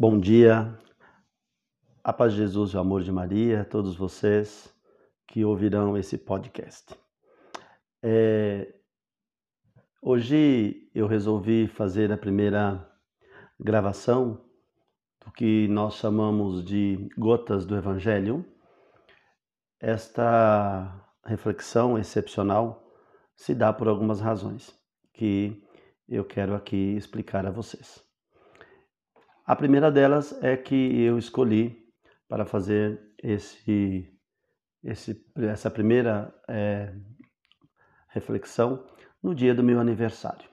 Bom dia, a paz de Jesus e o amor de Maria, todos vocês que ouvirão esse podcast. É, hoje eu resolvi fazer a primeira gravação do que nós chamamos de Gotas do Evangelho. Esta reflexão excepcional se dá por algumas razões que eu quero aqui explicar a vocês. A primeira delas é que eu escolhi para fazer esse, esse essa primeira é, reflexão no dia do meu aniversário.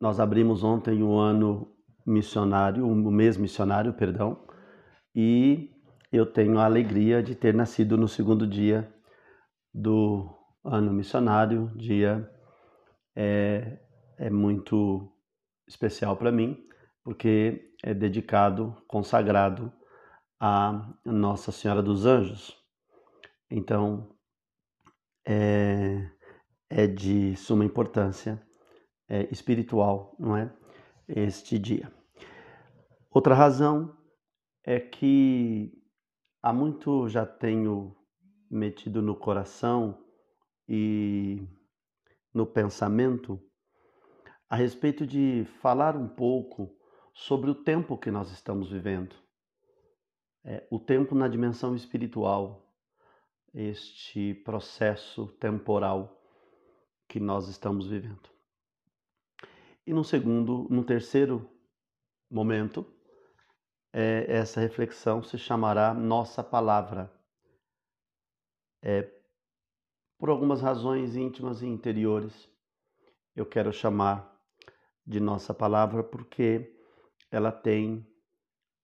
Nós abrimos ontem o ano missionário, o mês missionário, perdão, e eu tenho a alegria de ter nascido no segundo dia do ano missionário, dia é, é muito especial para mim, porque é dedicado, consagrado a Nossa Senhora dos Anjos. Então, é, é de suma importância é, espiritual, não é? Este dia. Outra razão é que há muito já tenho metido no coração e no pensamento a respeito de falar um pouco sobre o tempo que nós estamos vivendo. É, o tempo na dimensão espiritual, este processo temporal que nós estamos vivendo. E no segundo, no terceiro momento, é, essa reflexão se chamará Nossa Palavra. É, por algumas razões íntimas e interiores, eu quero chamar de Nossa Palavra porque ela tem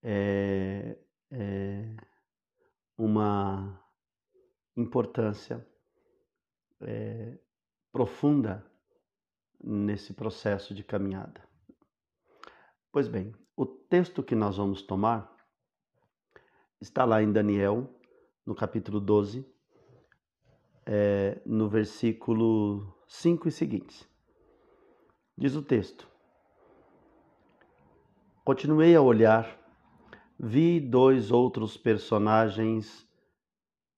é, é, uma importância é, profunda nesse processo de caminhada. Pois bem, o texto que nós vamos tomar está lá em Daniel, no capítulo 12, é, no versículo 5 e seguintes. Diz o texto: Continuei a olhar, vi dois outros personagens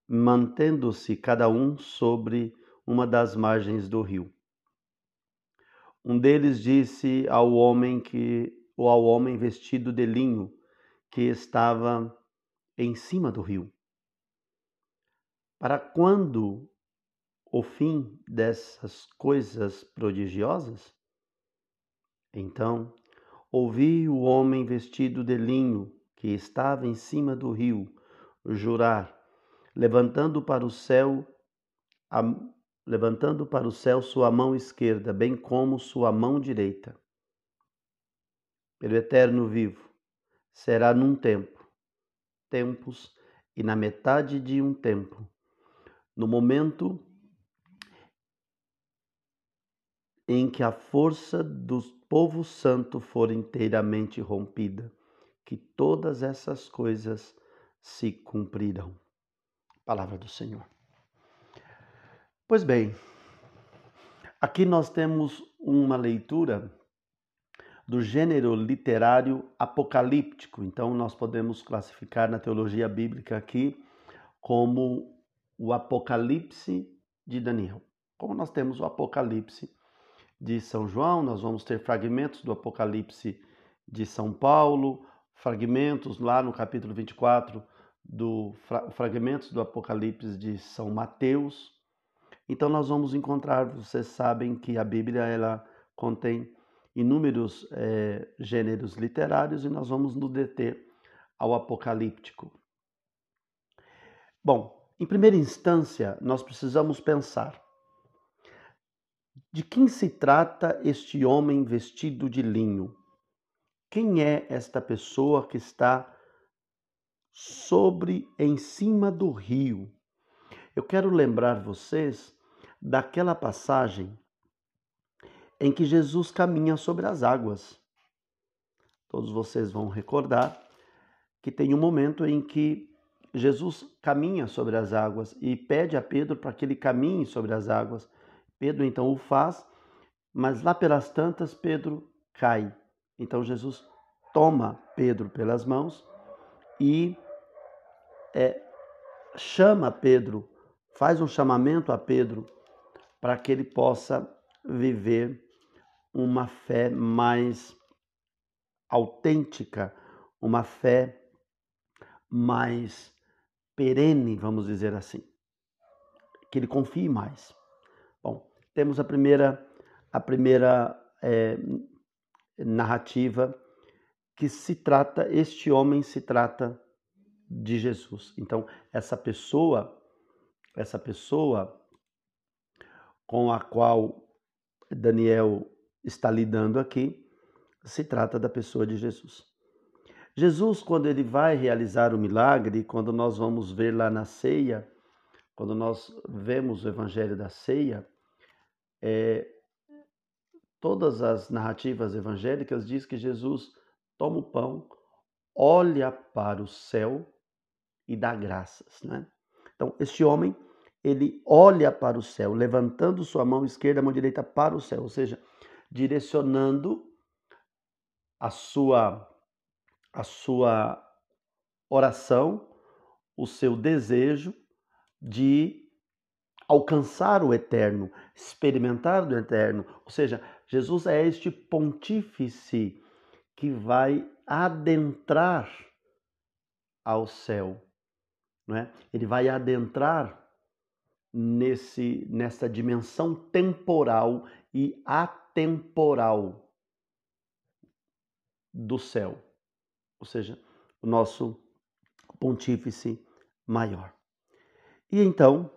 mantendo-se cada um sobre uma das margens do rio. Um deles disse ao homem que ou ao homem vestido de linho que estava em cima do rio: Para quando o fim dessas coisas prodigiosas? Então ouvi o homem vestido de linho que estava em cima do rio jurar, levantando para o céu a, levantando para o céu sua mão esquerda, bem como sua mão direita. Pelo eterno vivo, será num tempo, tempos e na metade de um tempo, no momento em que a força do povo santo for inteiramente rompida, que todas essas coisas se cumprirão. Palavra do Senhor. Pois bem, aqui nós temos uma leitura do gênero literário apocalíptico. Então, nós podemos classificar na teologia bíblica aqui como o Apocalipse de Daniel. Como nós temos o Apocalipse de São João, nós vamos ter fragmentos do Apocalipse de São Paulo, fragmentos lá no capítulo 24 do fragmentos do Apocalipse de São Mateus. Então nós vamos encontrar, vocês sabem que a Bíblia ela contém inúmeros é, gêneros literários e nós vamos nos deter ao apocalíptico. Bom, em primeira instância, nós precisamos pensar de quem se trata este homem vestido de linho? Quem é esta pessoa que está sobre, em cima do rio? Eu quero lembrar vocês daquela passagem em que Jesus caminha sobre as águas. Todos vocês vão recordar que tem um momento em que Jesus caminha sobre as águas e pede a Pedro para que ele caminhe sobre as águas. Pedro então o faz, mas lá pelas tantas Pedro cai. Então Jesus toma Pedro pelas mãos e é, chama Pedro, faz um chamamento a Pedro para que ele possa viver uma fé mais autêntica, uma fé mais perene, vamos dizer assim. Que ele confie mais. Bom, temos a primeira, a primeira é, narrativa que se trata, este homem se trata de Jesus. Então, essa pessoa, essa pessoa com a qual Daniel está lidando aqui, se trata da pessoa de Jesus. Jesus, quando ele vai realizar o milagre, quando nós vamos ver lá na ceia, quando nós vemos o evangelho da ceia, é, todas as narrativas evangélicas diz que Jesus toma o pão, olha para o céu e dá graças, né? Então, este homem, ele olha para o céu, levantando sua mão esquerda, mão direita para o céu, ou seja, direcionando a sua a sua oração, o seu desejo de alcançar o eterno, experimentar do eterno. Ou seja, Jesus é este pontífice que vai adentrar ao céu, não é? Ele vai adentrar nesse nessa dimensão temporal e atemporal do céu ou seja, o nosso pontífice maior. E então,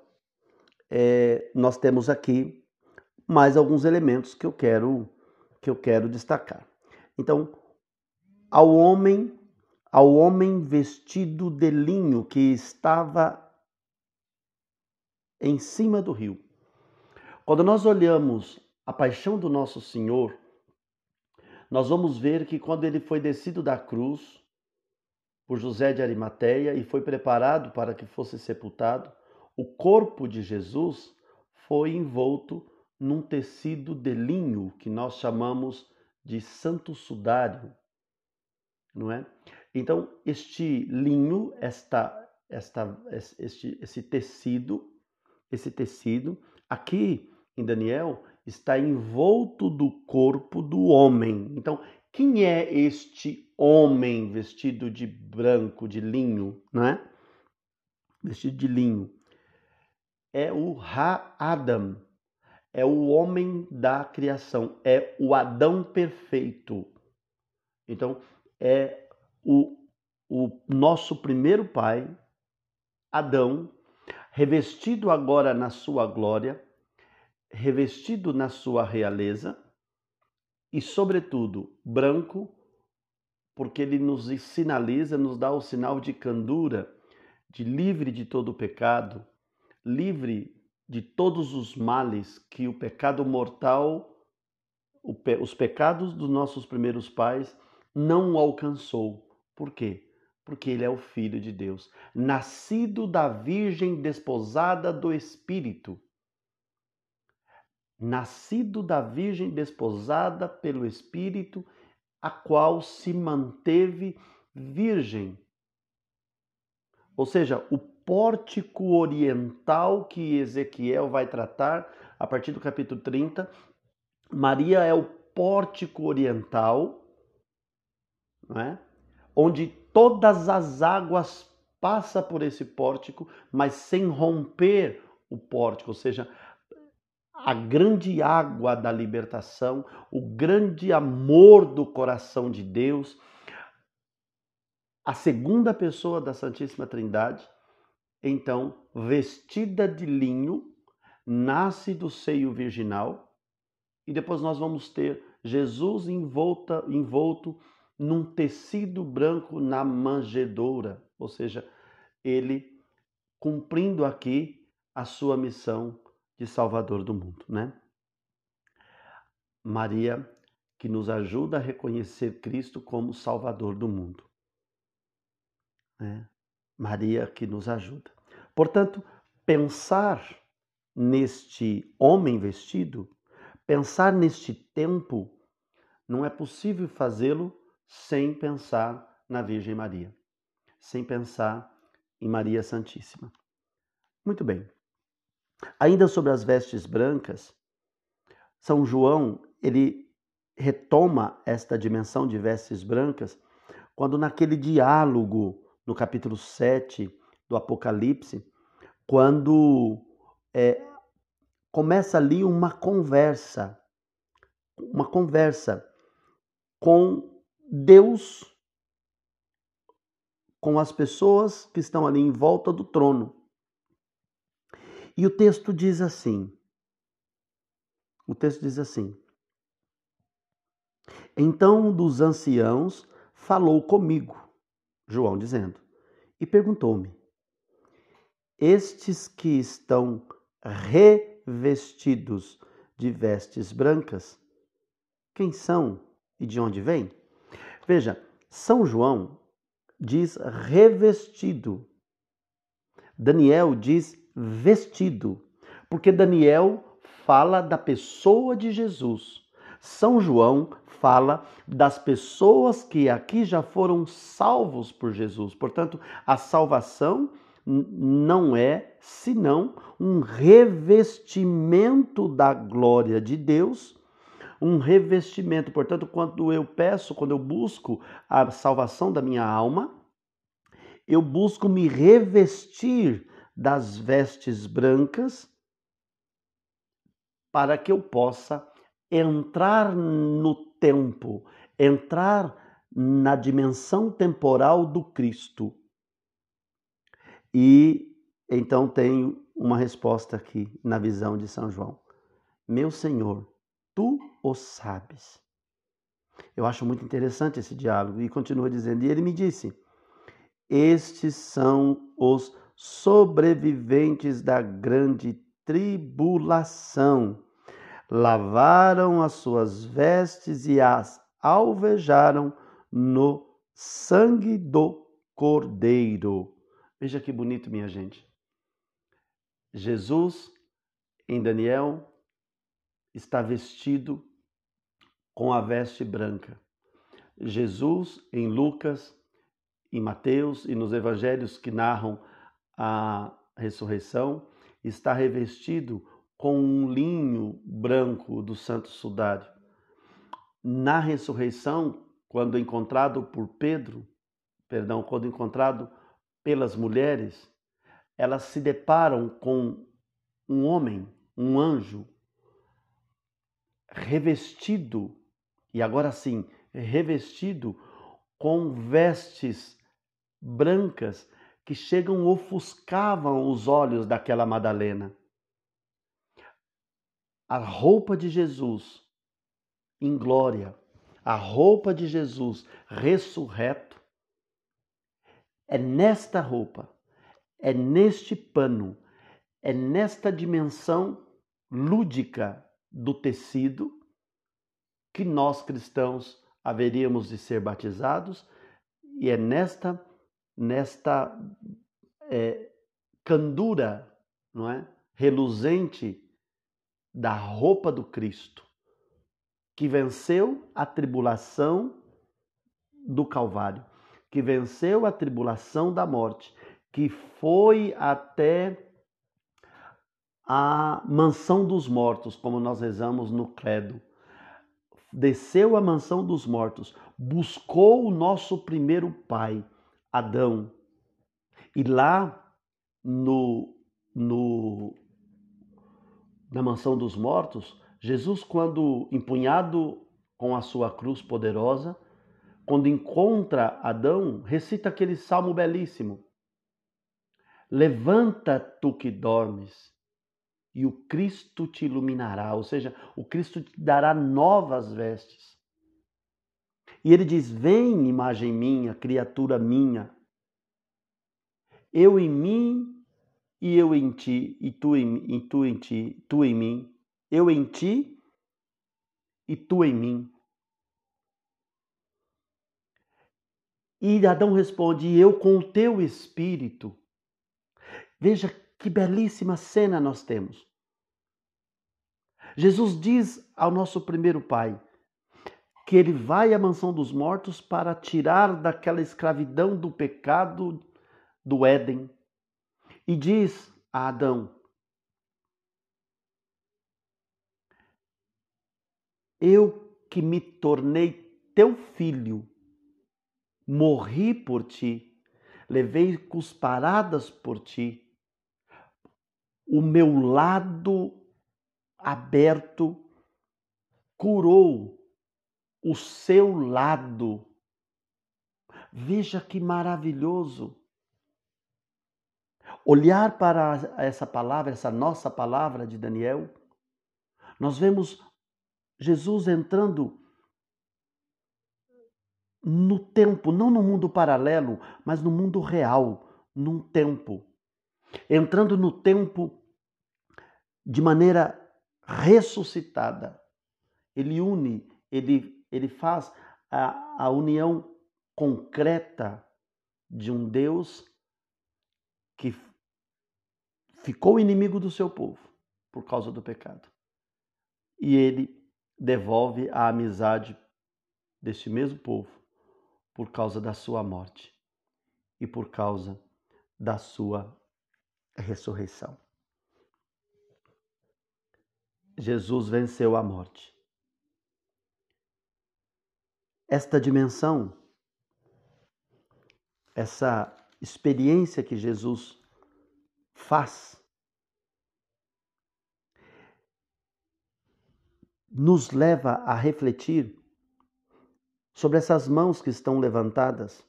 é, nós temos aqui mais alguns elementos que eu quero que eu quero destacar. Então, ao homem, ao homem vestido de linho que estava em cima do rio. Quando nós olhamos a paixão do nosso Senhor, nós vamos ver que quando ele foi descido da cruz por José de Arimateia e foi preparado para que fosse sepultado, o corpo de Jesus foi envolto num tecido de linho que nós chamamos de santo sudário, não é? Então, este linho, esta, esta, este, esse tecido, esse tecido, aqui em Daniel, está envolto do corpo do homem. Então, quem é este homem vestido de branco, de linho, não é? Vestido de linho. É o Ha-Adam, é o homem da criação, é o Adão perfeito. Então, é o, o nosso primeiro pai, Adão, revestido agora na sua glória, revestido na sua realeza e, sobretudo, branco, porque ele nos sinaliza, nos dá o sinal de candura, de livre de todo o pecado, livre de todos os males que o pecado mortal, os pecados dos nossos primeiros pais não alcançou. Por quê? Porque ele é o Filho de Deus, nascido da Virgem desposada do Espírito nascido da Virgem desposada pelo Espírito, a qual se manteve virgem. Ou seja, o pórtico oriental que Ezequiel vai tratar a partir do capítulo 30, Maria é o pórtico oriental, não é? onde todas as águas passam por esse pórtico, mas sem romper o pórtico, ou seja, a grande água da libertação, o grande amor do coração de Deus, a segunda pessoa da Santíssima Trindade, então vestida de linho, nasce do seio virginal, e depois nós vamos ter Jesus envolta, envolto num tecido branco na manjedoura, ou seja, ele cumprindo aqui a sua missão de Salvador do mundo, né? Maria, que nos ajuda a reconhecer Cristo como Salvador do mundo. Né? Maria, que nos ajuda. Portanto, pensar neste homem vestido, pensar neste tempo, não é possível fazê-lo sem pensar na Virgem Maria, sem pensar em Maria Santíssima. Muito bem. Ainda sobre as vestes brancas, São João, ele retoma esta dimensão de vestes brancas quando naquele diálogo no capítulo 7 do Apocalipse, quando é, começa ali uma conversa, uma conversa com Deus, com as pessoas que estão ali em volta do trono. E o texto diz assim: o texto diz assim: Então um dos anciãos falou comigo, João dizendo, e perguntou-me: Estes que estão revestidos de vestes brancas, quem são e de onde vêm? Veja, São João diz revestido. Daniel diz vestido, porque Daniel fala da pessoa de Jesus. São João fala das pessoas que aqui já foram salvos por Jesus. Portanto, a salvação não é senão um revestimento da glória de Deus, um revestimento. Portanto, quando eu peço, quando eu busco a salvação da minha alma, eu busco me revestir das vestes brancas para que eu possa entrar no tempo, entrar na dimensão temporal do Cristo. E então tenho uma resposta aqui na visão de São João. Meu Senhor, tu o sabes. Eu acho muito interessante esse diálogo e continua dizendo: e ele me disse: Estes são os sobreviventes da grande tribulação. Lavaram as suas vestes e as alvejaram no sangue do Cordeiro. Veja que bonito, minha gente. Jesus, em Daniel, está vestido com a veste branca. Jesus, em Lucas, em Mateus e nos evangelhos que narram a ressurreição, está revestido com um linho branco do santo sudário. Na ressurreição, quando encontrado por Pedro, perdão, quando encontrado pelas mulheres, elas se deparam com um homem, um anjo, revestido, e agora sim, revestido com vestes brancas que chegam ofuscavam os olhos daquela Madalena. A roupa de Jesus em glória, a roupa de Jesus ressurreto, é nesta roupa, é neste pano, é nesta dimensão lúdica do tecido que nós cristãos haveríamos de ser batizados e é nesta nesta é, candura, não é, reluzente da roupa do Cristo, que venceu a tribulação do Calvário, que venceu a tribulação da morte, que foi até a mansão dos mortos, como nós rezamos no credo. Desceu à mansão dos mortos, buscou o nosso primeiro pai, Adão. E lá no, no na mansão dos mortos, Jesus, quando empunhado com a sua cruz poderosa, quando encontra Adão, recita aquele salmo belíssimo. Levanta tu que dormes, e o Cristo te iluminará, ou seja, o Cristo te dará novas vestes. E ele diz: Vem, imagem minha, criatura minha, eu em mim e eu em ti, e tu em, e tu em ti, tu em mim, eu em ti e tu em mim. E Adão responde: Eu com o teu espírito. Veja que belíssima cena nós temos. Jesus diz ao nosso primeiro pai: que ele vai à mansão dos mortos para tirar daquela escravidão do pecado do Éden e diz a Adão: Eu que me tornei teu filho, morri por ti, levei cusparadas por ti, o meu lado aberto curou o seu lado. Veja que maravilhoso. Olhar para essa palavra, essa nossa palavra de Daniel, nós vemos Jesus entrando no tempo, não no mundo paralelo, mas no mundo real, num tempo. Entrando no tempo de maneira ressuscitada. Ele une, ele, ele faz a, a união concreta de um Deus que ficou inimigo do seu povo por causa do pecado. E ele devolve a amizade deste mesmo povo por causa da sua morte e por causa da sua ressurreição. Jesus venceu a morte. Esta dimensão, essa experiência que Jesus faz, nos leva a refletir sobre essas mãos que estão levantadas.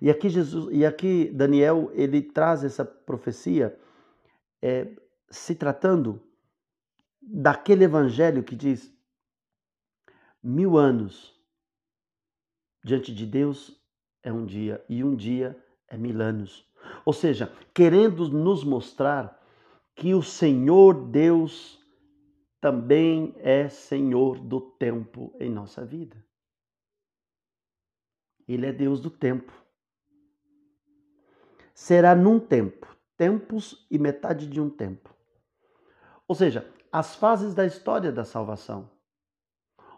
E aqui Jesus, e aqui Daniel ele traz essa profecia é, se tratando daquele evangelho que diz mil anos diante de Deus é um dia e um dia é mil anos. Ou seja, querendo nos mostrar que o Senhor Deus também é Senhor do tempo em nossa vida. Ele é Deus do tempo. Será num tempo, tempos e metade de um tempo. Ou seja, as fases da história da salvação.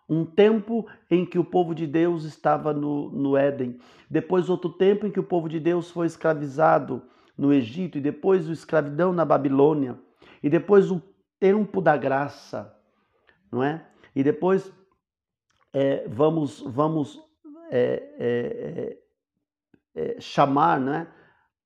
Um tempo em que o povo de Deus estava no, no Éden, depois outro tempo em que o povo de Deus foi escravizado no Egito, e depois o escravidão na Babilônia, e depois o tempo da graça, não é? E depois é, vamos, vamos é, é, é, é chamar, né?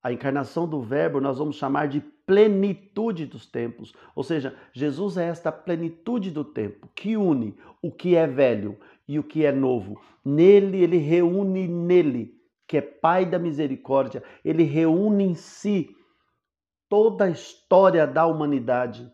A encarnação do Verbo nós vamos chamar de plenitude dos tempos. Ou seja, Jesus é esta plenitude do tempo que une o que é velho e o que é novo. Nele, ele reúne nele, que é Pai da misericórdia, ele reúne em si toda a história da humanidade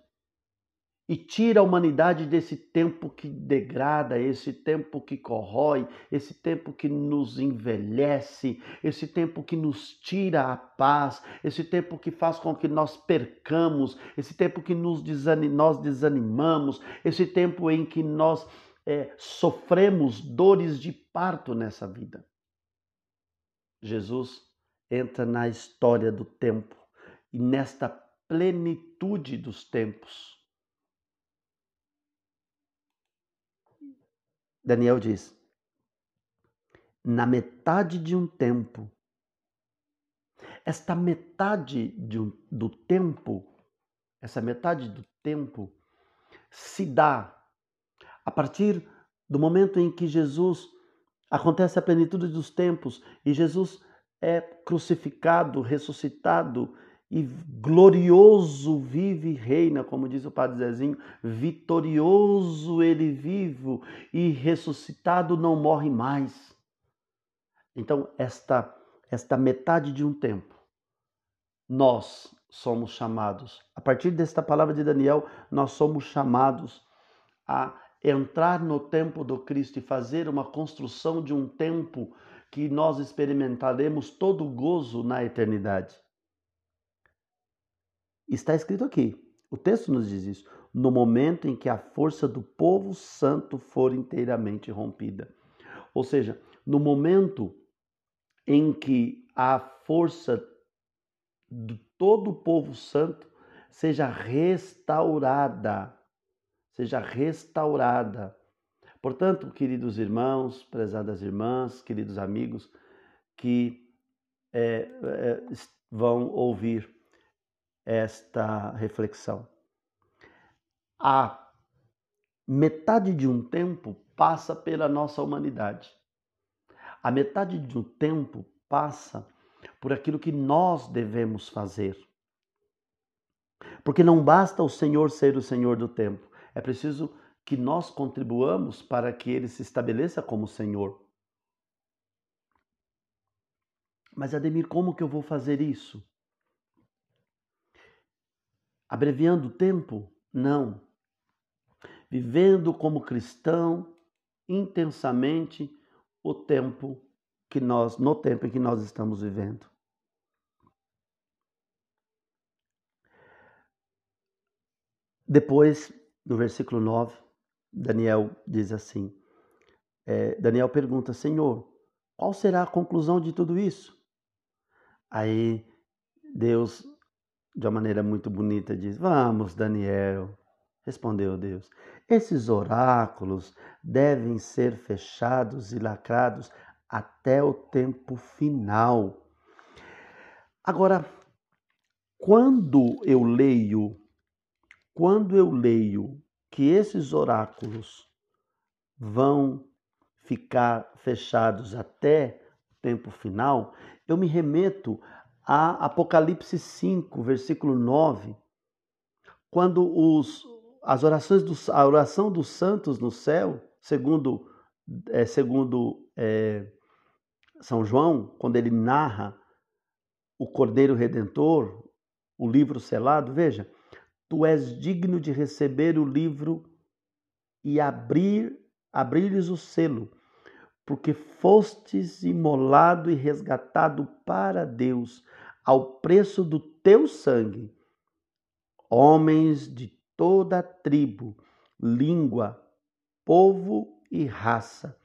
e tira a humanidade desse tempo que degrada, esse tempo que corrói, esse tempo que nos envelhece, esse tempo que nos tira a paz, esse tempo que faz com que nós percamos, esse tempo que nos desanim, nós desanimamos, esse tempo em que nós é, sofremos dores de parto nessa vida. Jesus entra na história do tempo e nesta plenitude dos tempos Daniel diz: na metade de um tempo, esta metade um, do tempo, essa metade do tempo se dá a partir do momento em que Jesus acontece a plenitude dos tempos e Jesus é crucificado, ressuscitado e glorioso vive e reina, como diz o Padre Zezinho, vitorioso ele vivo e ressuscitado não morre mais. Então, esta, esta metade de um tempo, nós somos chamados, a partir desta palavra de Daniel, nós somos chamados a entrar no tempo do Cristo e fazer uma construção de um tempo que nós experimentaremos todo o gozo na eternidade. Está escrito aqui, o texto nos diz isso, no momento em que a força do povo santo for inteiramente rompida. Ou seja, no momento em que a força de todo o povo santo seja restaurada, seja restaurada. Portanto, queridos irmãos, prezadas irmãs, queridos amigos, que é, é, vão ouvir esta reflexão. A metade de um tempo passa pela nossa humanidade. A metade de um tempo passa por aquilo que nós devemos fazer. Porque não basta o Senhor ser o Senhor do tempo, é preciso que nós contribuamos para que ele se estabeleça como Senhor. Mas Ademir, como que eu vou fazer isso? Abreviando o tempo? Não. Vivendo como cristão intensamente o tempo que nós no tempo em que nós estamos vivendo. Depois, no versículo 9, Daniel diz assim: é, Daniel pergunta, Senhor, qual será a conclusão de tudo isso? Aí Deus, de uma maneira muito bonita, diz: Vamos, Daniel. Respondeu Deus: Esses oráculos devem ser fechados e lacrados até o tempo final. Agora, quando eu leio, quando eu leio que esses oráculos vão ficar fechados até o tempo final, eu me remeto a Apocalipse 5, versículo 9, quando os, as orações do, a oração dos santos no céu, segundo, é, segundo é, São João, quando ele narra o Cordeiro Redentor, o livro selado, veja, tu és digno de receber o livro e abrir abrir-lhes o selo, porque fostes imolado e resgatado para Deus ao preço do teu sangue. Homens de toda tribo, língua, povo e raça,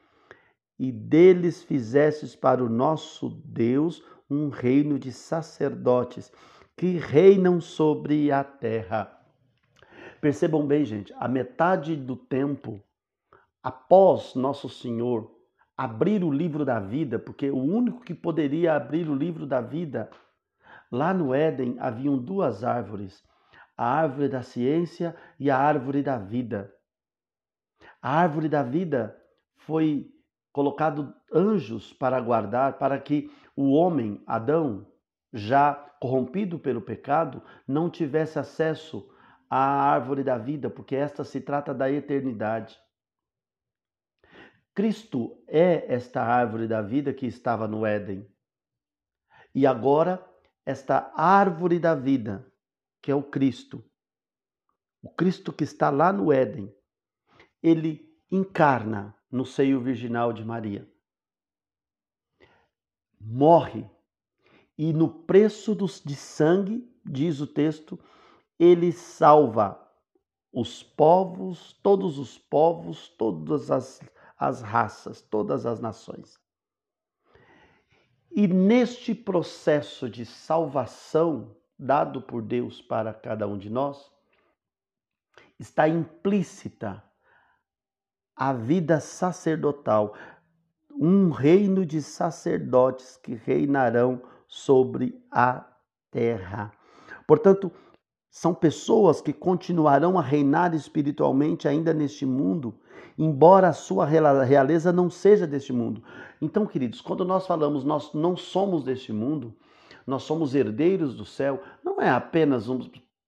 e deles fizestes para o nosso Deus um reino de sacerdotes que reinam sobre a terra. Percebam bem, gente, a metade do tempo após Nosso Senhor abrir o livro da vida, porque o único que poderia abrir o livro da vida, lá no Éden haviam duas árvores, a árvore da ciência e a árvore da vida. A árvore da vida foi colocado anjos para guardar, para que o homem, Adão, já corrompido pelo pecado, não tivesse acesso à árvore da vida, porque esta se trata da eternidade. Cristo é esta árvore da vida que estava no Éden. E agora, esta árvore da vida, que é o Cristo, o Cristo que está lá no Éden, ele encarna no seio virginal de Maria. Morre e no preço de sangue, diz o texto, ele salva os povos, todos os povos, todas as, as raças, todas as nações. E neste processo de salvação dado por Deus para cada um de nós, está implícita a vida sacerdotal, um reino de sacerdotes que reinarão sobre a terra. Portanto, são pessoas que continuarão a reinar espiritualmente ainda neste mundo, embora a sua realeza não seja deste mundo. Então, queridos, quando nós falamos nós não somos deste mundo, nós somos herdeiros do céu, não é apenas um,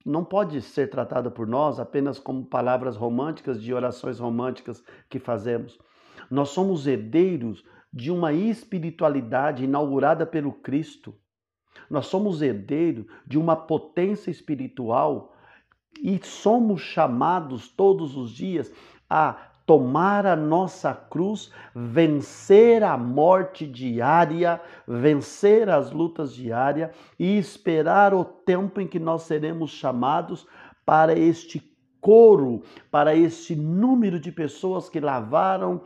não pode ser tratada por nós apenas como palavras românticas de orações românticas que fazemos. Nós somos herdeiros de uma espiritualidade inaugurada pelo Cristo. Nós somos herdeiros de uma potência espiritual e somos chamados todos os dias a tomar a nossa cruz, vencer a morte diária, vencer as lutas diárias e esperar o tempo em que nós seremos chamados para este coro, para este número de pessoas que lavaram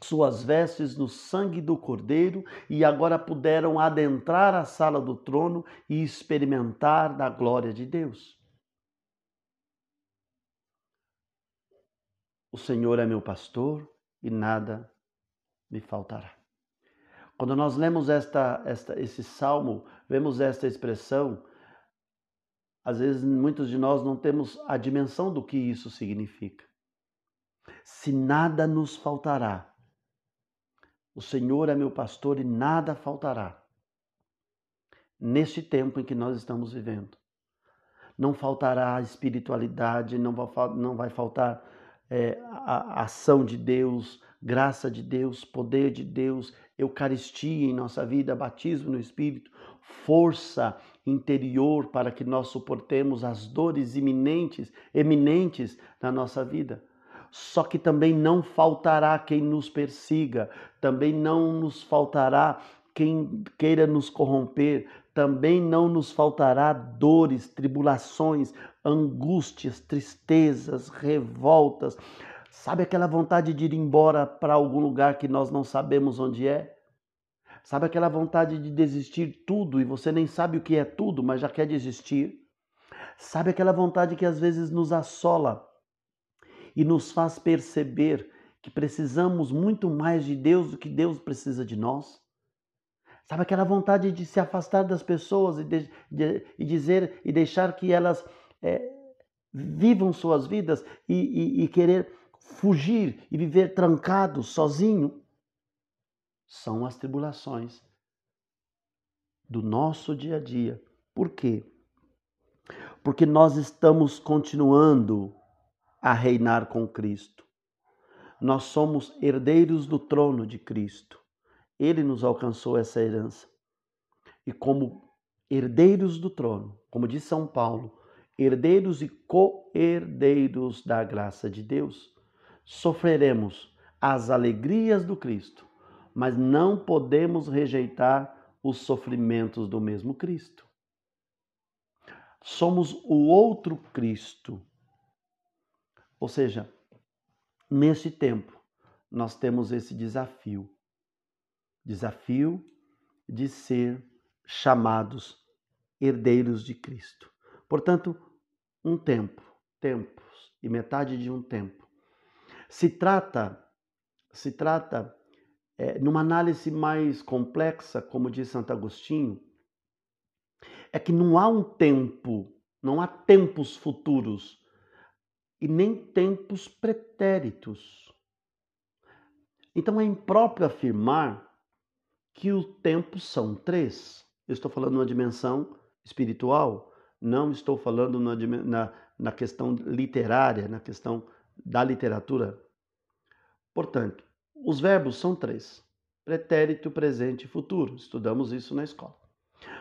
suas vestes no sangue do Cordeiro e agora puderam adentrar a sala do trono e experimentar da glória de Deus. O Senhor é meu pastor, e nada me faltará. Quando nós lemos esta, esta, esse salmo, vemos esta expressão, às vezes muitos de nós não temos a dimensão do que isso significa. Se nada nos faltará, o Senhor é meu pastor e nada faltará. Neste tempo em que nós estamos vivendo, não faltará espiritualidade, não vai, não vai faltar é, a ação de Deus, graça de Deus, poder de Deus, Eucaristia em nossa vida, batismo no Espírito, força interior para que nós suportemos as dores iminentes, eminentes na nossa vida. Só que também não faltará quem nos persiga, também não nos faltará quem queira nos corromper, também não nos faltará dores, tribulações, angústias, tristezas, revoltas. Sabe aquela vontade de ir embora para algum lugar que nós não sabemos onde é? Sabe aquela vontade de desistir tudo e você nem sabe o que é tudo, mas já quer desistir? Sabe aquela vontade que às vezes nos assola e nos faz perceber que precisamos muito mais de Deus do que Deus precisa de nós? Sabe aquela vontade de se afastar das pessoas e, de, de, e dizer e deixar que elas é, vivam suas vidas e, e, e querer fugir e viver trancado, sozinho? São as tribulações do nosso dia a dia. Por quê? Porque nós estamos continuando a reinar com Cristo. Nós somos herdeiros do trono de Cristo. Ele nos alcançou essa herança. E como herdeiros do trono, como diz São Paulo, herdeiros e co-herdeiros da graça de Deus, sofreremos as alegrias do Cristo, mas não podemos rejeitar os sofrimentos do mesmo Cristo. Somos o outro Cristo. Ou seja, neste tempo, nós temos esse desafio desafio de ser chamados herdeiros de Cristo. Portanto, um tempo, tempos e metade de um tempo. Se trata, se trata é, numa análise mais complexa, como diz Santo Agostinho, é que não há um tempo, não há tempos futuros e nem tempos pretéritos. Então é impróprio afirmar que o tempo são três. Eu estou falando numa dimensão espiritual, não estou falando na, na, na questão literária, na questão da literatura. Portanto, os verbos são três: pretérito, presente e futuro. Estudamos isso na escola.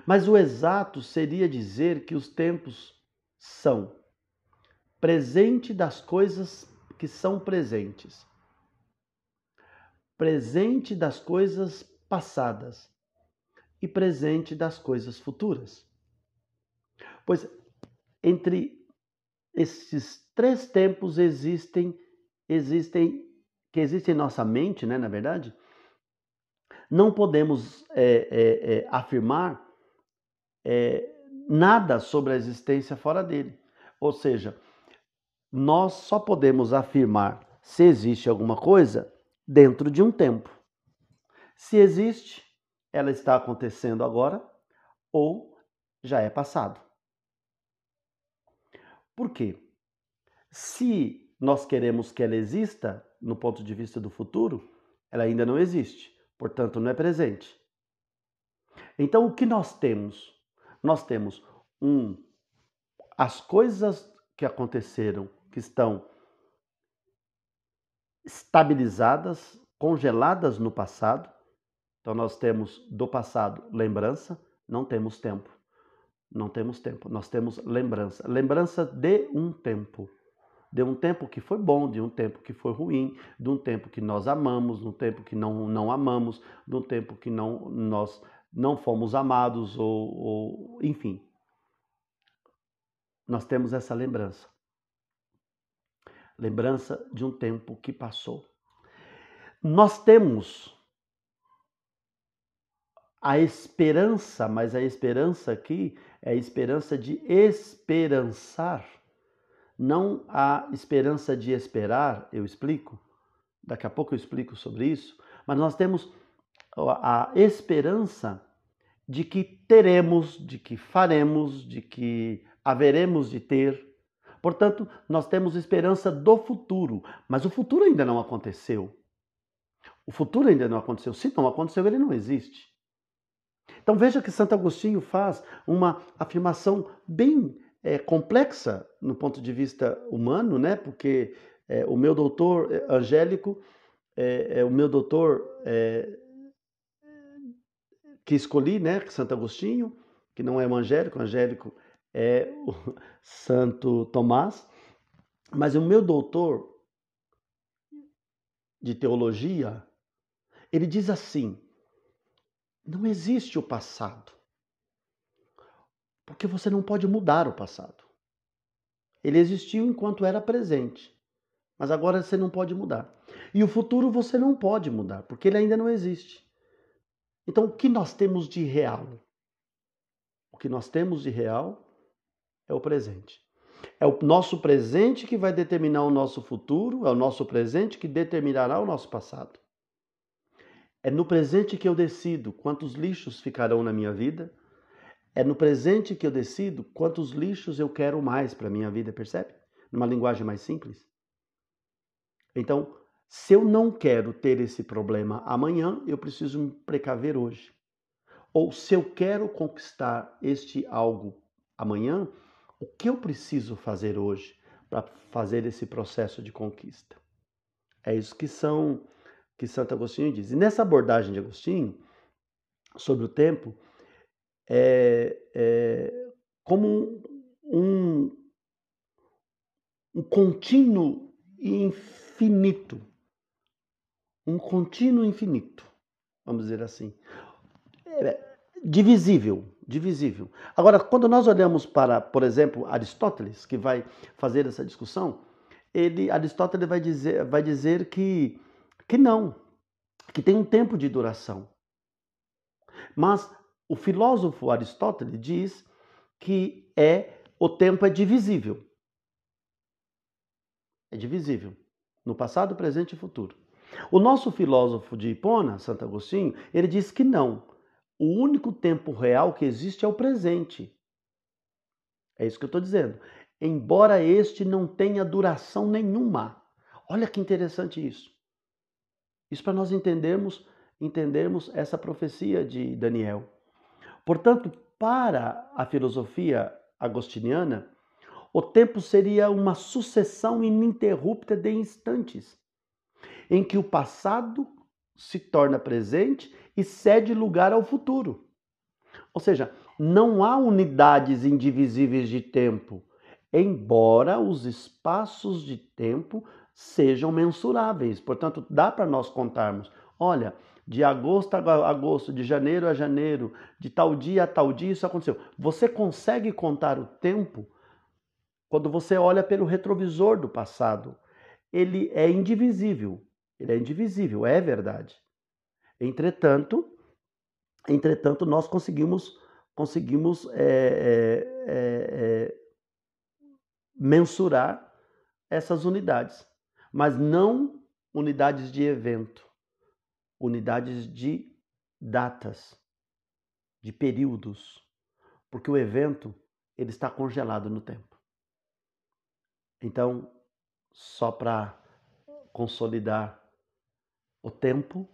Mas o exato seria dizer que os tempos são presente das coisas que são presentes, presente das coisas passadas e presente das coisas futuras. Pois entre esses três tempos existem existem que existem em nossa mente, né, na verdade, não podemos é, é, é, afirmar é, nada sobre a existência fora dele. Ou seja, nós só podemos afirmar se existe alguma coisa dentro de um tempo. Se existe, ela está acontecendo agora ou já é passado. Por quê? Se nós queremos que ela exista, no ponto de vista do futuro, ela ainda não existe, portanto, não é presente. Então, o que nós temos? Nós temos um as coisas que aconteceram, que estão estabilizadas, congeladas no passado, então nós temos do passado lembrança, não temos tempo. Não temos tempo, nós temos lembrança. Lembrança de um tempo. De um tempo que foi bom, de um tempo que foi ruim, de um tempo que nós amamos, de um tempo que não, não amamos, de um tempo que não, nós não fomos amados, ou, ou enfim. Nós temos essa lembrança. Lembrança de um tempo que passou. Nós temos a esperança, mas a esperança aqui é a esperança de esperançar, não a esperança de esperar, eu explico. Daqui a pouco eu explico sobre isso, mas nós temos a esperança de que teremos, de que faremos, de que haveremos de ter. Portanto, nós temos esperança do futuro, mas o futuro ainda não aconteceu. O futuro ainda não aconteceu. Se não aconteceu, ele não existe. Então veja que Santo Agostinho faz uma afirmação bem é, complexa no ponto de vista humano, né? Porque é, o meu doutor é, angélico, é, o meu doutor que escolhi, né? Santo Agostinho, que não é evangélico, angélico é o Santo Tomás, mas o meu doutor de teologia, ele diz assim: não existe o passado. Porque você não pode mudar o passado. Ele existiu enquanto era presente, mas agora você não pode mudar. E o futuro você não pode mudar, porque ele ainda não existe. Então, o que nós temos de real? O que nós temos de real é o presente. É o nosso presente que vai determinar o nosso futuro, é o nosso presente que determinará o nosso passado. É no presente que eu decido quantos lixos ficarão na minha vida. É no presente que eu decido quantos lixos eu quero mais para a minha vida, percebe? Numa linguagem mais simples. Então, se eu não quero ter esse problema amanhã, eu preciso me precaver hoje. Ou se eu quero conquistar este algo amanhã, o que eu preciso fazer hoje para fazer esse processo de conquista? É isso que são que Santo Agostinho diz. E nessa abordagem de Agostinho sobre o tempo, é, é como um, um contínuo infinito. Um contínuo infinito, vamos dizer assim. É, divisível, divisível. Agora, quando nós olhamos para, por exemplo, Aristóteles, que vai fazer essa discussão, ele, Aristóteles vai dizer, vai dizer que que não, que tem um tempo de duração. Mas o filósofo Aristóteles diz que é o tempo é divisível. É divisível no passado, presente e futuro. O nosso filósofo de Hipona, Santo Agostinho, ele diz que não. O único tempo real que existe é o presente. É isso que eu estou dizendo. Embora este não tenha duração nenhuma. Olha que interessante isso. Isso para nós entendermos, entendermos essa profecia de Daniel. Portanto, para a filosofia agostiniana, o tempo seria uma sucessão ininterrupta de instantes, em que o passado se torna presente e cede lugar ao futuro. Ou seja, não há unidades indivisíveis de tempo, embora os espaços de tempo sejam mensuráveis. Portanto, dá para nós contarmos: olha, de agosto a agosto, de janeiro a janeiro, de tal dia a tal dia isso aconteceu. Você consegue contar o tempo quando você olha pelo retrovisor do passado. Ele é indivisível. Ele é indivisível, é verdade. Entretanto, entretanto nós conseguimos conseguimos é, é, é, mensurar essas unidades mas não unidades de evento, unidades de datas, de períodos, porque o evento ele está congelado no tempo. Então, só para consolidar, o tempo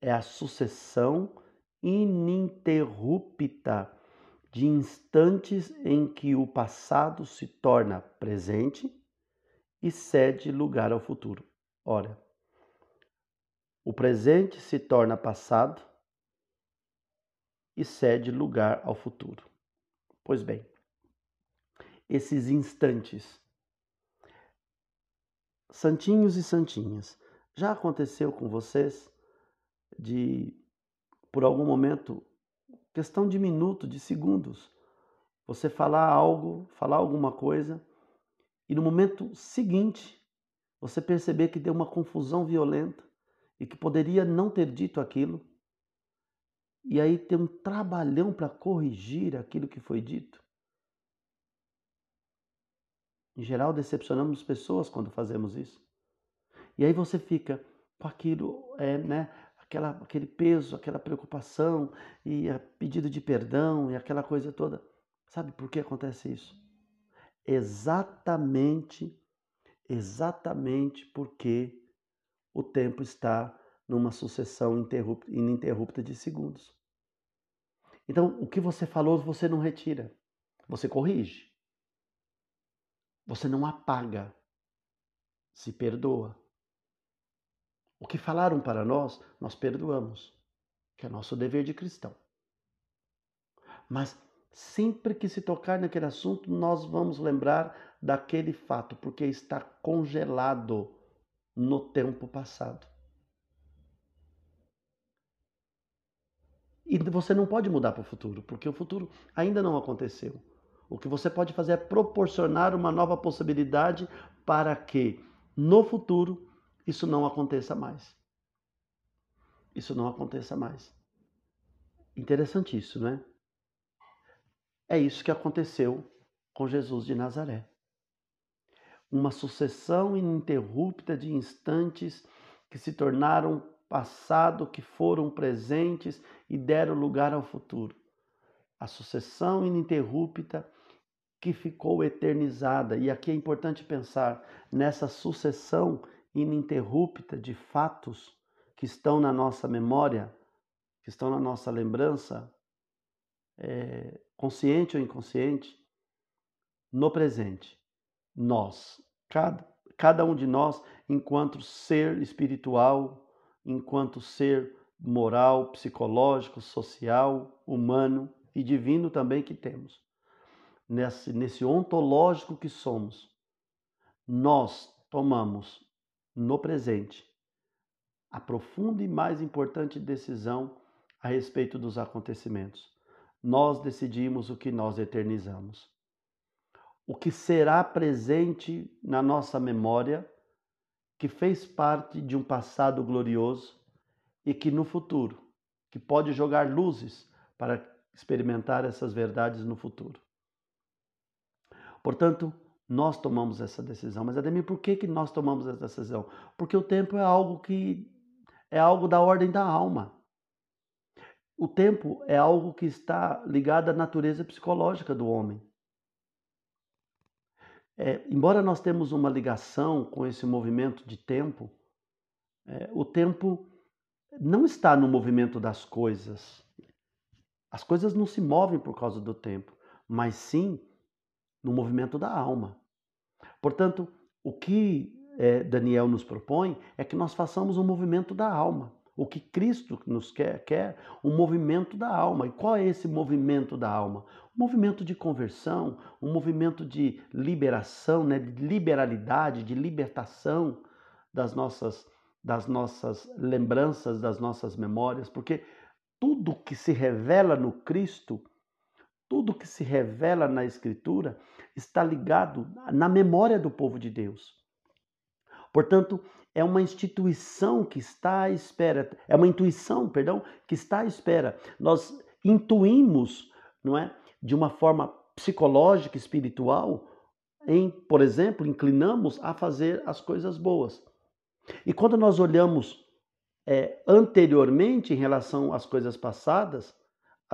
é a sucessão ininterrupta de instantes em que o passado se torna presente e cede lugar ao futuro. Ora, o presente se torna passado e cede lugar ao futuro. Pois bem, esses instantes, santinhos e santinhas, já aconteceu com vocês de, por algum momento, questão de minuto, de segundos, você falar algo, falar alguma coisa e no momento seguinte você perceber que deu uma confusão violenta e que poderia não ter dito aquilo, e aí ter um trabalhão para corrigir aquilo que foi dito. Em geral, decepcionamos pessoas quando fazemos isso. E aí você fica com aquilo, é, né? Aquela, aquele peso, aquela preocupação e pedido de perdão e aquela coisa toda. Sabe por que acontece isso? Exatamente, exatamente porque o tempo está numa sucessão ininterrupta de segundos. Então, o que você falou, você não retira, você corrige. Você não apaga, se perdoa. O que falaram para nós, nós perdoamos, que é nosso dever de cristão. Mas sempre que se tocar naquele assunto, nós vamos lembrar daquele fato, porque está congelado no tempo passado. E você não pode mudar para o futuro, porque o futuro ainda não aconteceu. O que você pode fazer é proporcionar uma nova possibilidade para que no futuro isso não aconteça mais. Isso não aconteça mais. Interessante isso, né? É isso que aconteceu com Jesus de Nazaré. Uma sucessão ininterrupta de instantes que se tornaram passado, que foram presentes e deram lugar ao futuro. A sucessão ininterrupta que ficou eternizada. E aqui é importante pensar nessa sucessão ininterrupta de fatos que estão na nossa memória, que estão na nossa lembrança, é, consciente ou inconsciente, no presente. Nós, cada, cada um de nós, enquanto ser espiritual, enquanto ser moral, psicológico, social, humano e divino também que temos. Nesse, nesse ontológico que somos, nós tomamos no presente a profunda e mais importante decisão a respeito dos acontecimentos. Nós decidimos o que nós eternizamos. O que será presente na nossa memória, que fez parte de um passado glorioso e que no futuro, que pode jogar luzes para experimentar essas verdades no futuro. Portanto, nós tomamos essa decisão. Mas Ademir, por que, que nós tomamos essa decisão? Porque o tempo é algo que é algo da ordem da alma. O tempo é algo que está ligado à natureza psicológica do homem. É, embora nós temos uma ligação com esse movimento de tempo, é, o tempo não está no movimento das coisas. As coisas não se movem por causa do tempo, mas sim no movimento da alma. Portanto, o que é, Daniel nos propõe é que nós façamos um movimento da alma. O que Cristo nos quer, quer um movimento da alma. E qual é esse movimento da alma? Um movimento de conversão, um movimento de liberação, né, de liberalidade, de libertação das nossas, das nossas lembranças, das nossas memórias, porque tudo que se revela no Cristo tudo que se revela na Escritura está ligado na memória do povo de Deus. Portanto, é uma instituição que está à espera, é uma intuição, perdão, que está à espera. Nós intuímos, não é, de uma forma psicológica, espiritual, em, por exemplo, inclinamos a fazer as coisas boas. E quando nós olhamos é, anteriormente em relação às coisas passadas,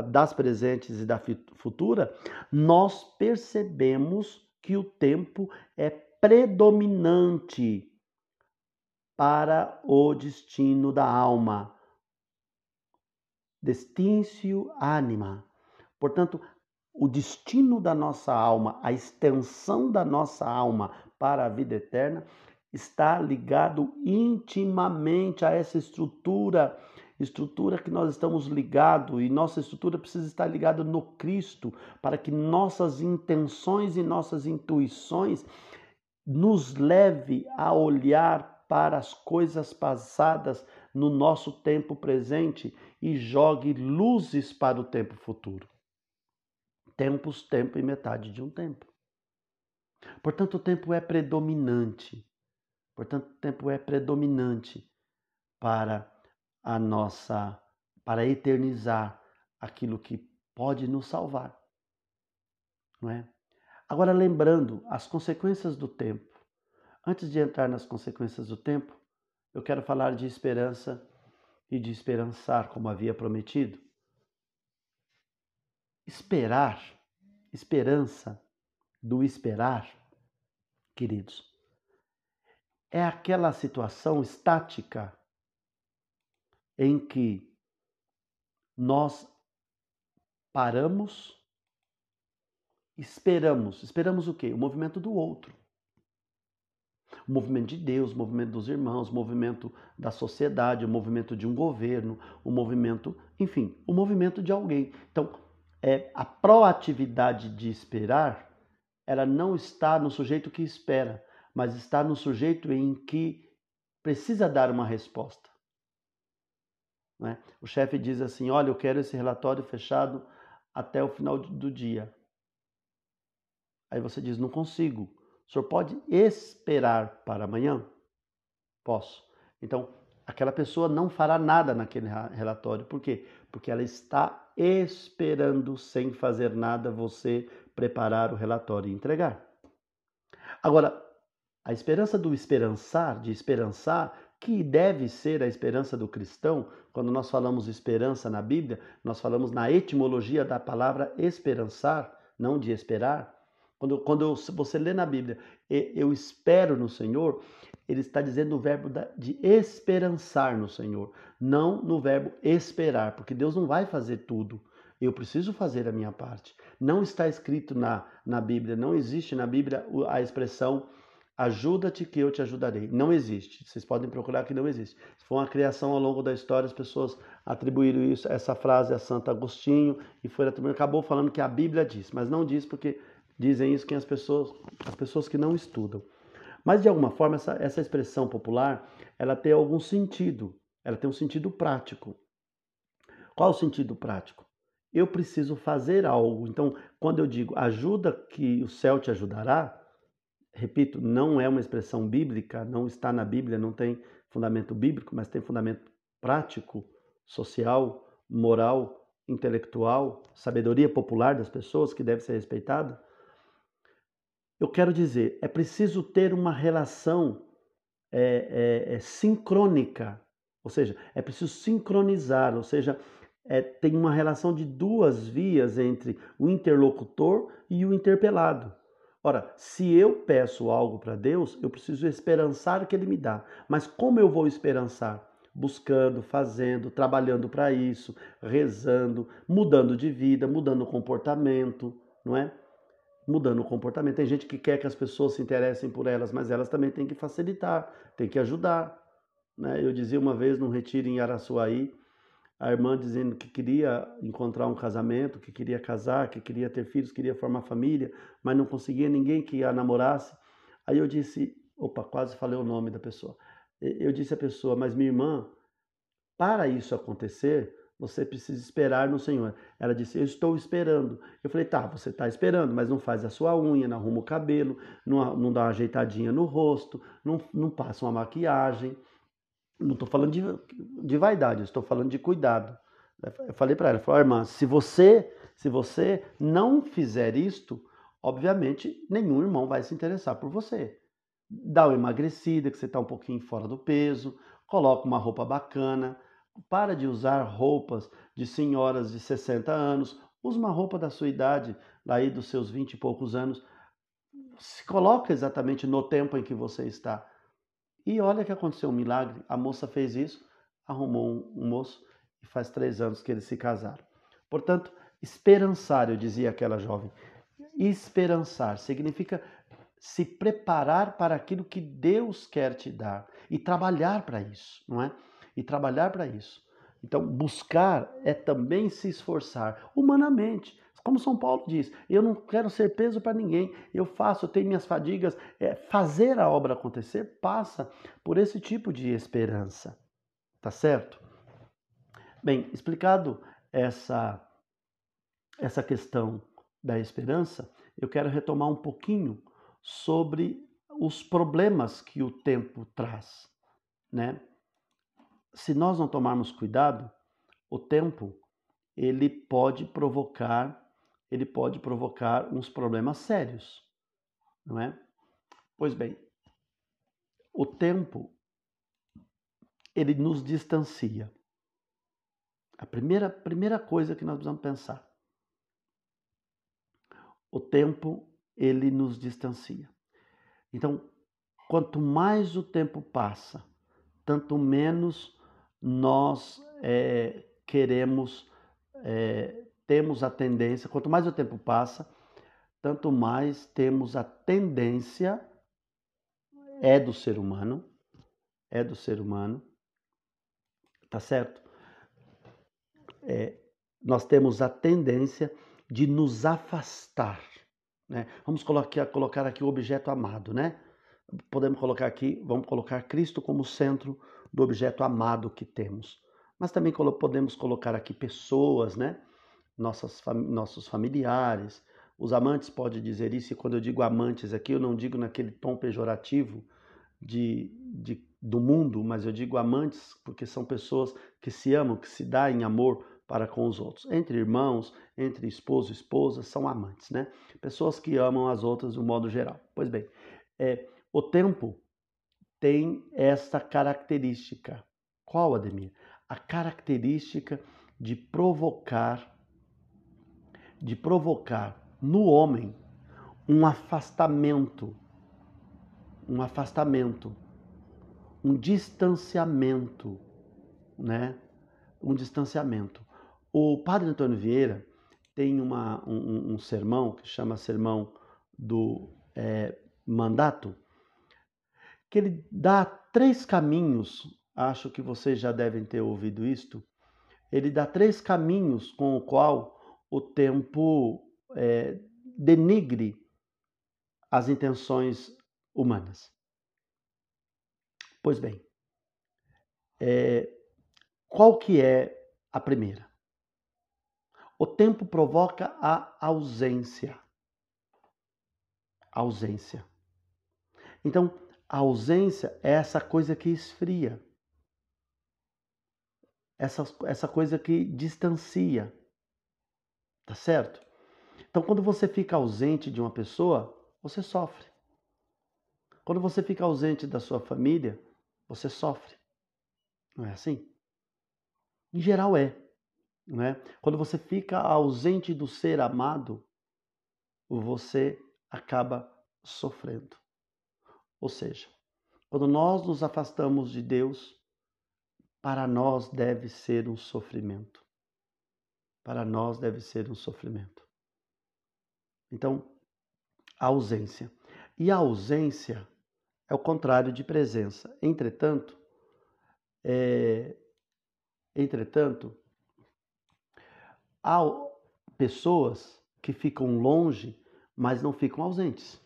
das presentes e da futura, nós percebemos que o tempo é predominante para o destino da alma. Destincio anima. Portanto, o destino da nossa alma, a extensão da nossa alma para a vida eterna, está ligado intimamente a essa estrutura estrutura que nós estamos ligados e nossa estrutura precisa estar ligada no Cristo para que nossas intenções e nossas intuições nos leve a olhar para as coisas passadas no nosso tempo presente e jogue luzes para o tempo futuro. Tempos, tempo e metade de um tempo. Portanto, o tempo é predominante. Portanto, o tempo é predominante para a nossa para eternizar aquilo que pode nos salvar. Não é? Agora lembrando as consequências do tempo. Antes de entrar nas consequências do tempo, eu quero falar de esperança e de esperançar, como havia prometido. Esperar, esperança do esperar, queridos, é aquela situação estática em que nós paramos, esperamos. Esperamos o quê? O movimento do outro. O movimento de Deus, o movimento dos irmãos, o movimento da sociedade, o movimento de um governo, o movimento, enfim, o movimento de alguém. Então, é a proatividade de esperar, ela não está no sujeito que espera, mas está no sujeito em que precisa dar uma resposta. Né? O chefe diz assim: Olha, eu quero esse relatório fechado até o final do dia. Aí você diz: Não consigo. O senhor pode esperar para amanhã? Posso. Então, aquela pessoa não fará nada naquele relatório. Por quê? Porque ela está esperando, sem fazer nada, você preparar o relatório e entregar. Agora, a esperança do esperançar, de esperançar, que deve ser a esperança do cristão, quando nós falamos esperança na Bíblia, nós falamos na etimologia da palavra esperançar, não de esperar. Quando, quando você lê na Bíblia, eu espero no Senhor, ele está dizendo o verbo de esperançar no Senhor, não no verbo esperar, porque Deus não vai fazer tudo. Eu preciso fazer a minha parte. Não está escrito na, na Bíblia, não existe na Bíblia a expressão ajuda-te que eu te ajudarei. Não existe. Vocês podem procurar que não existe. Foi uma criação ao longo da história, as pessoas atribuíram isso, essa frase a Santo Agostinho e foi acabou falando que a Bíblia diz, mas não diz porque dizem isso que as pessoas, as pessoas que não estudam. Mas de alguma forma essa, essa expressão popular, ela tem algum sentido. Ela tem um sentido prático. Qual o sentido prático? Eu preciso fazer algo. Então, quando eu digo ajuda que o céu te ajudará, repito, não é uma expressão bíblica, não está na Bíblia, não tem fundamento bíblico, mas tem fundamento prático, social, moral, intelectual, sabedoria popular das pessoas que deve ser respeitada. Eu quero dizer, é preciso ter uma relação é, é, é, sincrônica, ou seja, é preciso sincronizar, ou seja, é, tem uma relação de duas vias entre o interlocutor e o interpelado. Ora, se eu peço algo para Deus, eu preciso esperançar que Ele me dá. Mas como eu vou esperançar? Buscando, fazendo, trabalhando para isso, rezando, mudando de vida, mudando o comportamento, não é? Mudando o comportamento. Tem gente que quer que as pessoas se interessem por elas, mas elas também têm que facilitar, têm que ajudar. Né? Eu dizia uma vez num retiro em Araçuaí, a irmã dizendo que queria encontrar um casamento, que queria casar, que queria ter filhos, queria formar família, mas não conseguia ninguém que a namorasse. Aí eu disse, opa, quase falei o nome da pessoa. Eu disse à pessoa, mas minha irmã, para isso acontecer, você precisa esperar no Senhor. Ela disse, eu estou esperando. Eu falei, tá, você está esperando, mas não faz a sua unha, não arruma o cabelo, não, não dá uma ajeitadinha no rosto, não, não passa uma maquiagem. Não estou falando de, de vaidade, estou falando de cuidado. Eu falei para ela, falei, irmã, se você, se você não fizer isto, obviamente nenhum irmão vai se interessar por você. Dá uma emagrecida, que você está um pouquinho fora do peso, coloca uma roupa bacana, para de usar roupas de senhoras de 60 anos, use uma roupa da sua idade, aí dos seus 20 e poucos anos. Se coloca exatamente no tempo em que você está. E olha que aconteceu um milagre. A moça fez isso, arrumou um, um moço e faz três anos que eles se casaram. Portanto, esperançar, eu dizia aquela jovem, esperançar significa se preparar para aquilo que Deus quer te dar e trabalhar para isso, não é? E trabalhar para isso. Então, buscar é também se esforçar humanamente. Como São Paulo diz, eu não quero ser peso para ninguém, eu faço, eu tenho minhas fadigas. É, fazer a obra acontecer passa por esse tipo de esperança, tá certo? Bem, explicado essa, essa questão da esperança, eu quero retomar um pouquinho sobre os problemas que o tempo traz, né? Se nós não tomarmos cuidado, o tempo ele pode provocar ele pode provocar uns problemas sérios, não é? Pois bem, o tempo ele nos distancia. A primeira, primeira coisa que nós precisamos pensar. O tempo, ele nos distancia. Então, quanto mais o tempo passa, tanto menos nós é, queremos, é, temos a tendência, quanto mais o tempo passa, tanto mais temos a tendência, é do ser humano, é do ser humano, tá certo? É, nós temos a tendência de nos afastar. Né? Vamos colocar, colocar aqui o objeto amado, né? Podemos colocar aqui, vamos colocar Cristo como centro do objeto amado que temos. Mas também podemos colocar aqui pessoas, né? Nossas, nossos familiares. Os amantes podem dizer isso, e quando eu digo amantes aqui, eu não digo naquele tom pejorativo de, de, do mundo, mas eu digo amantes porque são pessoas que se amam, que se dão em amor para com os outros. Entre irmãos, entre esposo e esposa, são amantes, né? Pessoas que amam as outras de um modo geral. Pois bem, é, o tempo tem essa característica. Qual, Ademir? A característica de provocar, de provocar no homem um afastamento, um afastamento, um distanciamento, né? Um distanciamento. O padre Antônio Vieira tem uma, um, um sermão que chama Sermão do é, Mandato, que ele dá três caminhos, acho que vocês já devem ter ouvido isto, ele dá três caminhos com o qual o tempo é, denigre as intenções humanas. Pois bem, é, qual que é a primeira? O tempo provoca a ausência. Ausência. Então, a ausência é essa coisa que esfria, essa, essa coisa que distancia. Tá certo? Então, quando você fica ausente de uma pessoa, você sofre. Quando você fica ausente da sua família, você sofre. Não é assim? Em geral é. Não é? Quando você fica ausente do ser amado, você acaba sofrendo. Ou seja, quando nós nos afastamos de Deus, para nós deve ser um sofrimento. Para nós deve ser um sofrimento. Então, a ausência. E a ausência é o contrário de presença. Entretanto, é, entretanto, há pessoas que ficam longe, mas não ficam ausentes.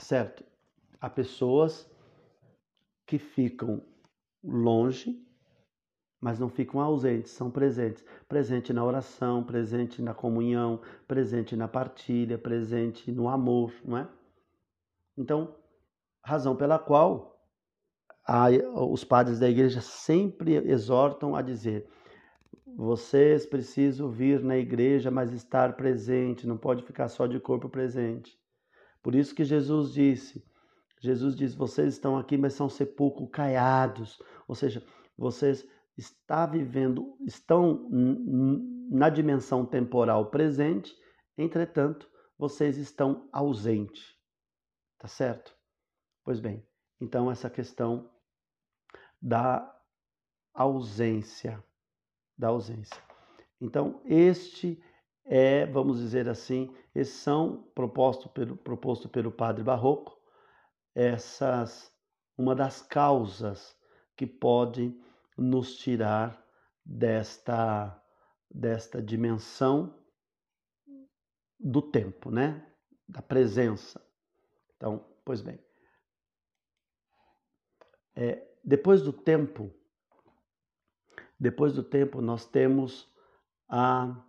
Certo? Há pessoas que ficam longe, mas não ficam ausentes, são presentes. Presente na oração, presente na comunhão, presente na partilha, presente no amor, não é? Então, razão pela qual a, os padres da igreja sempre exortam a dizer: vocês precisam vir na igreja, mas estar presente, não pode ficar só de corpo presente. Por isso que Jesus disse, Jesus diz, vocês estão aqui, mas são sepulcro caiados, ou seja, vocês estão vivendo, estão na dimensão temporal presente, entretanto, vocês estão ausentes. Tá certo? Pois bem, então essa questão da ausência, da ausência. Então, este é, vamos dizer assim, esses são proposto pelo, proposto pelo padre Barroco, essas uma das causas que pode nos tirar desta desta dimensão do tempo, né? Da presença. Então, pois bem, é, depois do tempo, depois do tempo nós temos a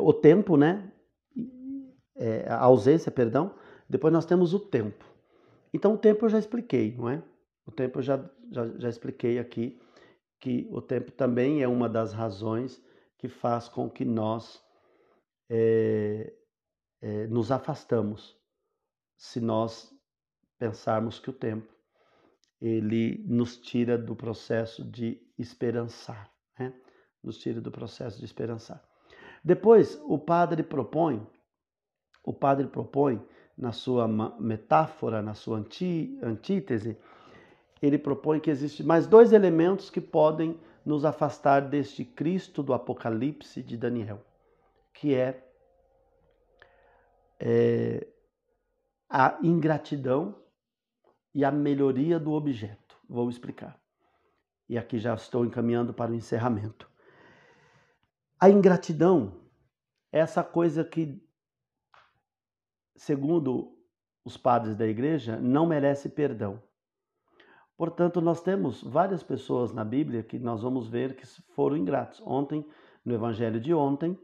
o tempo, né? É, a ausência, perdão. Depois nós temos o tempo. Então o tempo eu já expliquei, não é? O tempo eu já, já, já expliquei aqui que o tempo também é uma das razões que faz com que nós é, é, nos afastamos. Se nós pensarmos que o tempo ele nos tira do processo de esperançar, né? nos tira do processo de esperançar. Depois, o padre propõe, o padre propõe na sua metáfora, na sua anti, antítese, ele propõe que existem mais dois elementos que podem nos afastar deste Cristo do Apocalipse de Daniel, que é, é a ingratidão e a melhoria do objeto. Vou explicar. E aqui já estou encaminhando para o encerramento. A ingratidão é essa coisa que, segundo os padres da igreja, não merece perdão. Portanto, nós temos várias pessoas na Bíblia que nós vamos ver que foram ingratos. Ontem, no Evangelho de ontem,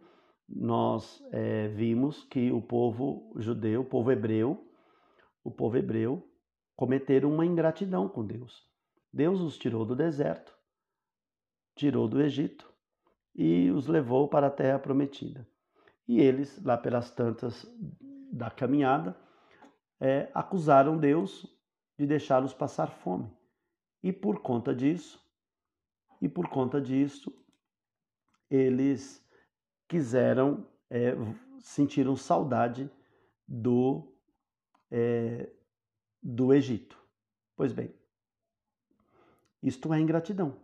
nós é, vimos que o povo judeu, o povo hebreu, o povo hebreu cometeram uma ingratidão com Deus. Deus os tirou do deserto, tirou do Egito e os levou para a terra prometida. E eles, lá pelas tantas da caminhada, é, acusaram Deus de deixá-los passar fome. E por conta disso, e por conta disso, eles quiseram, é, sentiram saudade do, é, do Egito. Pois bem, isto é ingratidão,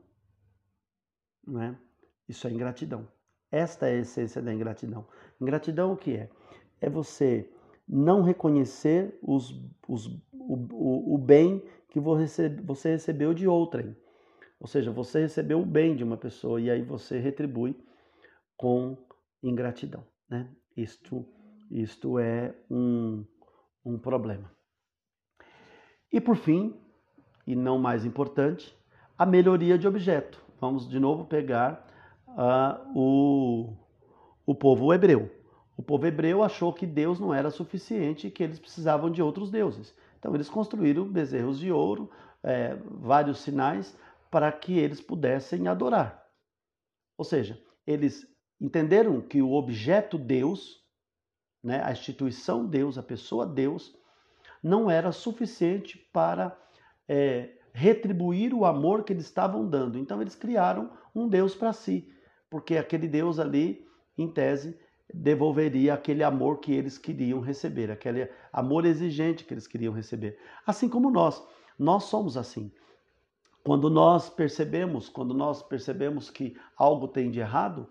não é? Isso é ingratidão. Esta é a essência da ingratidão. Ingratidão o que é? É você não reconhecer os, os, o, o, o bem que você recebeu de outrem. Ou seja, você recebeu o bem de uma pessoa e aí você retribui com ingratidão. Né? Isto, isto é um, um problema. E por fim, e não mais importante, a melhoria de objeto. Vamos de novo pegar uh, o, o povo hebreu. O povo hebreu achou que Deus não era suficiente e que eles precisavam de outros deuses. Então eles construíram bezerros de ouro, é, vários sinais, para que eles pudessem adorar. Ou seja, eles entenderam que o objeto Deus, né, a instituição Deus, a pessoa Deus, não era suficiente para é, retribuir o amor que eles estavam dando. Então eles criaram um Deus para si, porque aquele Deus ali, em tese, devolveria aquele amor que eles queriam receber, aquele amor exigente que eles queriam receber. Assim como nós, nós somos assim. Quando nós percebemos, quando nós percebemos que algo tem de errado,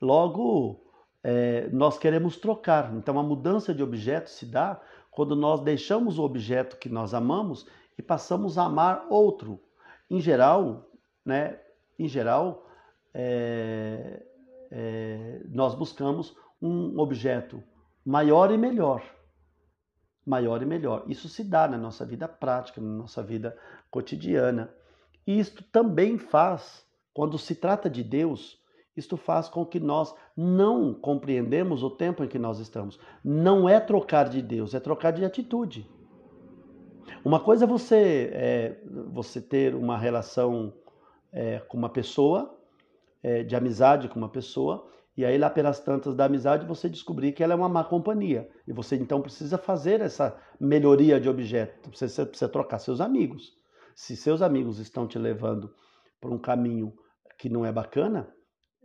logo é, nós queremos trocar. Então a mudança de objeto se dá quando nós deixamos o objeto que nós amamos e passamos a amar outro. Em geral, né? Em geral, é, é, nós buscamos um objeto maior e melhor. Maior e melhor. Isso se dá na nossa vida prática, na nossa vida cotidiana. E isto também faz, quando se trata de Deus, isto faz com que nós não compreendemos o tempo em que nós estamos. Não é trocar de Deus, é trocar de atitude. Uma coisa é você, é, você ter uma relação é, com uma pessoa, é, de amizade com uma pessoa, e aí, lá pelas tantas da amizade, você descobrir que ela é uma má companhia. E você então precisa fazer essa melhoria de objeto. Você precisa trocar seus amigos. Se seus amigos estão te levando por um caminho que não é bacana,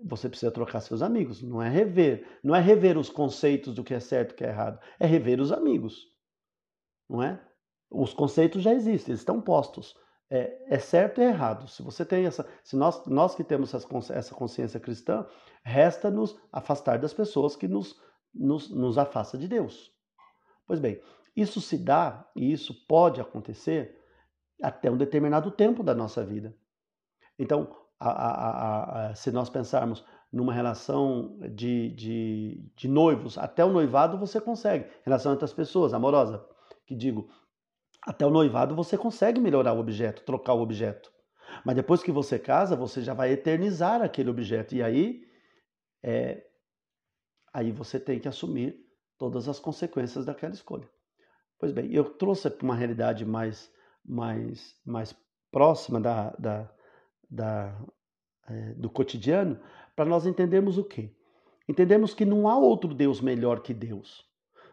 você precisa trocar seus amigos. Não é rever. Não é rever os conceitos do que é certo e o que é errado. É rever os amigos. Não é? Os conceitos já existem, eles estão postos é, é, certo e errado. Se você tem essa, se nós, nós que temos essa consciência cristã, resta-nos afastar das pessoas que nos, nos, nos afasta de Deus. Pois bem, isso se dá e isso pode acontecer até um determinado tempo da nossa vida. Então, a, a, a, se nós pensarmos numa relação de, de, de noivos, até o noivado você consegue, relação entre as pessoas, amorosa, que digo, até o noivado você consegue melhorar o objeto, trocar o objeto. Mas depois que você casa, você já vai eternizar aquele objeto. E aí, é, aí você tem que assumir todas as consequências daquela escolha. Pois bem, eu trouxe para uma realidade mais, mais, mais próxima da, da, da é, do cotidiano para nós entendermos o quê? Entendemos que não há outro Deus melhor que Deus.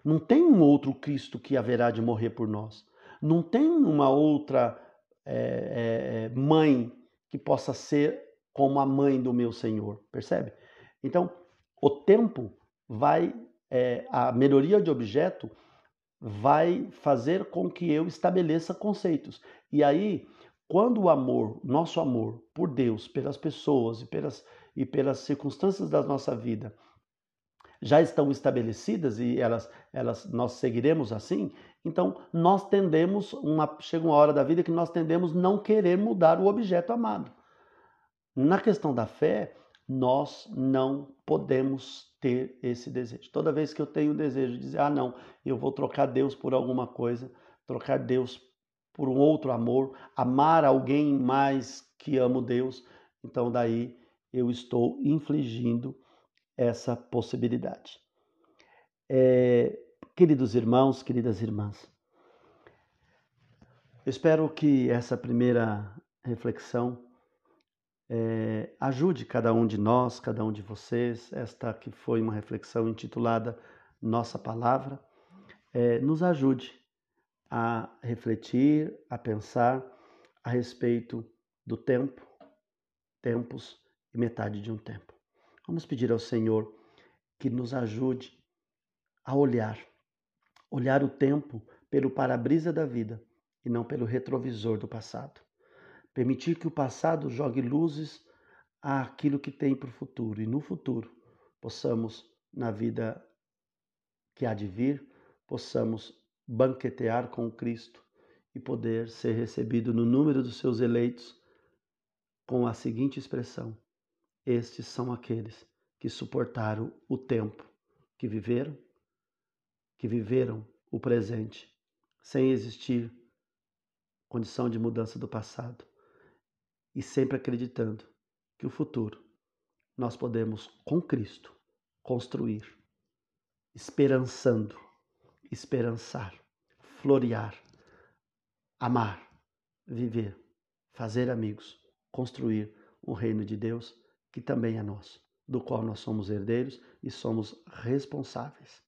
Não tem um outro Cristo que haverá de morrer por nós. Não tem uma outra é, é, mãe que possa ser como a mãe do meu Senhor, percebe? Então, o tempo vai, é, a melhoria de objeto vai fazer com que eu estabeleça conceitos. E aí, quando o amor, nosso amor por Deus, pelas pessoas e pelas, e pelas circunstâncias da nossa vida já estão estabelecidas e elas, elas nós seguiremos assim, então nós tendemos, uma, chega uma hora da vida que nós tendemos não querer mudar o objeto amado. Na questão da fé, nós não podemos ter esse desejo. Toda vez que eu tenho o desejo de dizer, ah, não, eu vou trocar Deus por alguma coisa, trocar Deus por um outro amor, amar alguém mais que amo Deus, então daí eu estou infligindo essa possibilidade. É, queridos irmãos, queridas irmãs, eu espero que essa primeira reflexão é, ajude cada um de nós, cada um de vocês, esta que foi uma reflexão intitulada Nossa Palavra, é, nos ajude a refletir, a pensar a respeito do tempo, tempos e metade de um tempo. Vamos pedir ao Senhor que nos ajude a olhar, olhar o tempo pelo para-brisa da vida e não pelo retrovisor do passado. Permitir que o passado jogue luzes àquilo que tem para o futuro e no futuro possamos, na vida que há de vir, possamos banquetear com Cristo e poder ser recebido no número dos seus eleitos com a seguinte expressão: estes são aqueles que suportaram o tempo, que viveram, que viveram o presente, sem existir condição de mudança do passado, e sempre acreditando que o futuro nós podemos, com Cristo, construir, esperançando, esperançar, florear, amar, viver, fazer amigos, construir um reino de Deus que também é nosso, do qual nós somos herdeiros e somos responsáveis.